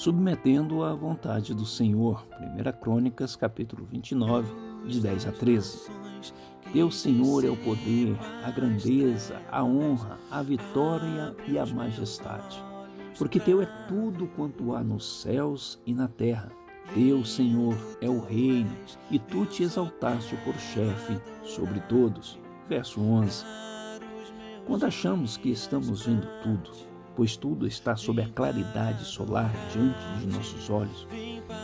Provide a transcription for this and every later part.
submetendo à vontade do Senhor. 1 Crônicas, capítulo 29, de 10 a 13. Teu Senhor é o poder, a grandeza, a honra, a vitória e a majestade. Porque teu é tudo quanto há nos céus e na terra. Teu, Senhor, é o reino, e tu te exaltaste por chefe sobre todos. Verso 11. Quando achamos que estamos vendo tudo, pois tudo está sob a claridade solar diante de nossos olhos,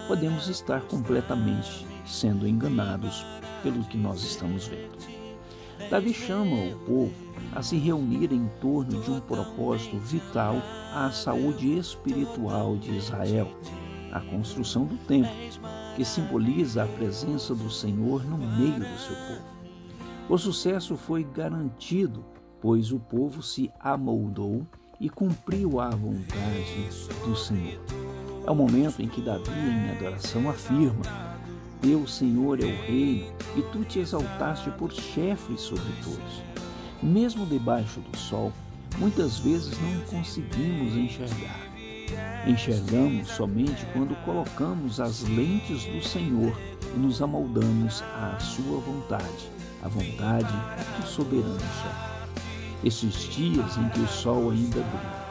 podemos estar completamente sendo enganados pelo que nós estamos vendo. Davi chama o povo a se reunir em torno de um propósito vital à saúde espiritual de Israel, a construção do templo, que simboliza a presença do Senhor no meio do seu povo. O sucesso foi garantido, pois o povo se amoldou e cumpriu a vontade do Senhor. É o momento em que Davi, em adoração, afirma: Teu Senhor é o Rei e tu te exaltaste por chefe sobre todos. Mesmo debaixo do sol, muitas vezes não conseguimos enxergar. Enxergamos somente quando colocamos as lentes do Senhor e nos amoldamos à Sua vontade a vontade do soberano chefe. Esses dias em que o sol ainda brilha,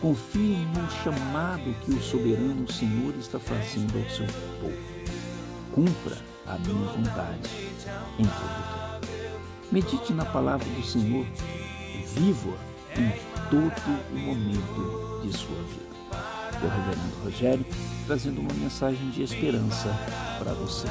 confie no chamado que o soberano Senhor está fazendo ao seu povo. Cumpra a minha vontade em todo tempo. Medite na palavra do Senhor, viva em todo o momento de sua vida. O reverendo Rogério trazendo uma mensagem de esperança para você.